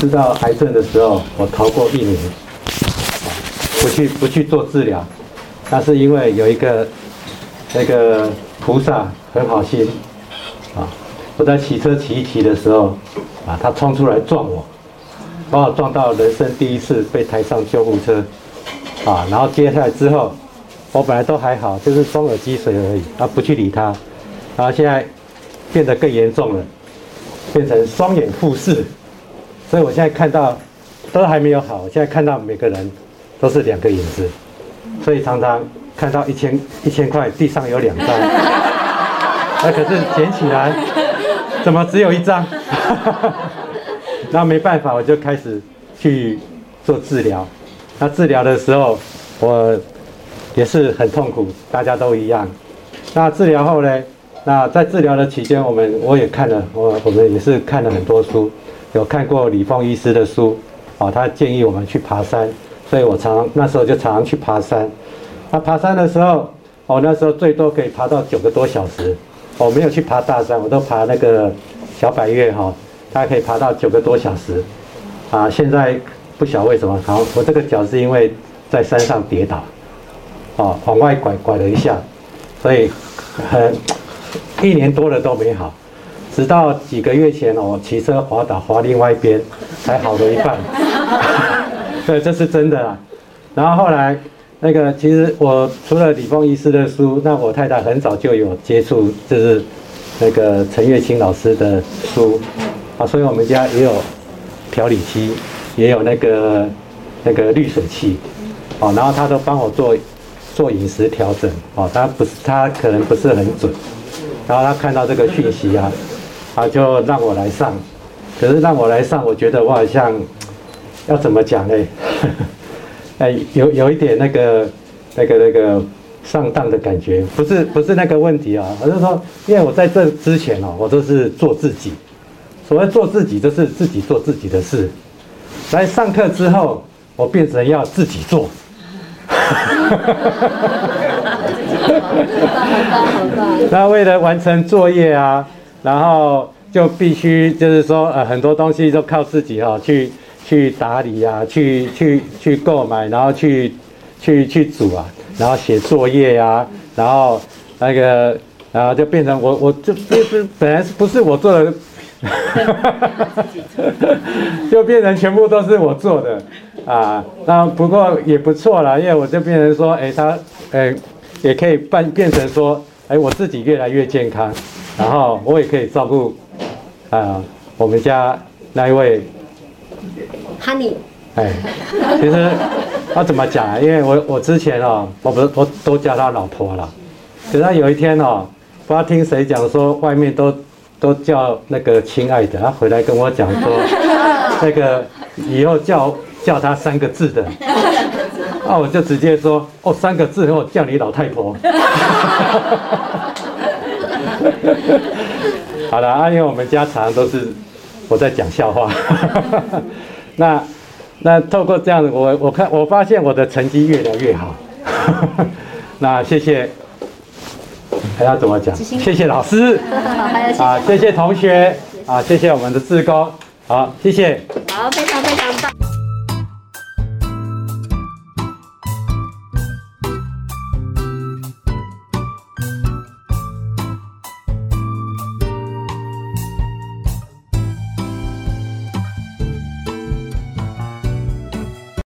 知道癌症的时候，我逃过一年，不去不去做治疗，那是因为有一个那个菩萨很好心啊，我在骑车骑一骑的时候啊，他冲出来撞我，把我撞到人生第一次被抬上救护车啊，然后接下来之后，我本来都还好，就是双耳积水而已，啊不去理他，然后现在变得更严重了，变成双眼复视。所以我现在看到都还没有好，现在看到每个人都是两个影子，所以常常看到一千一千块地上有两张，那可是捡起来怎么只有一张？那没办法，我就开始去做治疗。那治疗的时候我也是很痛苦，大家都一样。那治疗后呢？那在治疗的期间，我们我也看了，我我们也是看了很多书。有看过李凤医师的书，啊，他建议我们去爬山，所以我常那时候就常常去爬山。那爬山的时候，我那时候最多可以爬到九个多小时。我没有去爬大山，我都爬那个小百岳哈，大概可以爬到九个多小时。啊，现在不晓为什么，好，我这个脚是因为在山上跌倒，哦，往外拐拐了一下，所以很一年多了都没好。直到几个月前我，骑车滑倒滑另外一边，才好了一半。对，这是真的啦。然后后来那个，其实我除了李凤医师的书，那我太太很早就有接触，就是那个陈月清老师的书啊，所以我们家也有调理机，也有那个那个滤水器哦，然后他都帮我做做饮食调整哦，他不是他可能不是很准，然后他看到这个讯息啊。他就让我来上，可是让我来上，我觉得我好像要怎么讲呢？哎，有有一点那个那个那个上当的感觉，不是不是那个问题啊，我是说，因为我在这之前哦，我都是做自己，所谓做自己，就是自己做自己的事。来上课之后，我变成要自己做。那为了完成作业啊。然后就必须就是说，呃，很多东西都靠自己哈，去去打理啊，去去去购买，然后去去去煮啊，然后写作业呀，然后那个，然后就变成我我就就是本来是不是我做的，就变成全部都是我做的啊。那不过也不错啦，因为我就变成说，哎，他，哎，也可以办变成说，哎，我自己越来越健康。然后我也可以照顾，啊，我们家那一位，Honey，哎，其实他怎么讲啊？因为我我之前哦，我不是我都叫他老婆了，可是他有一天哦，不知道听谁讲说外面都都叫那个亲爱的，他回来跟我讲说，那个以后叫叫他三个字的，那 我就直接说哦，三个字后叫你老太婆。好了，阿因为我们家常常都是我在讲笑话，那那透过这样子，我我看我发现我的成绩越来越好，那谢谢，还要怎么讲？谢谢老师，啊，谢谢同学，啊，谢谢我们的志工，好，谢谢，好，非常非常棒。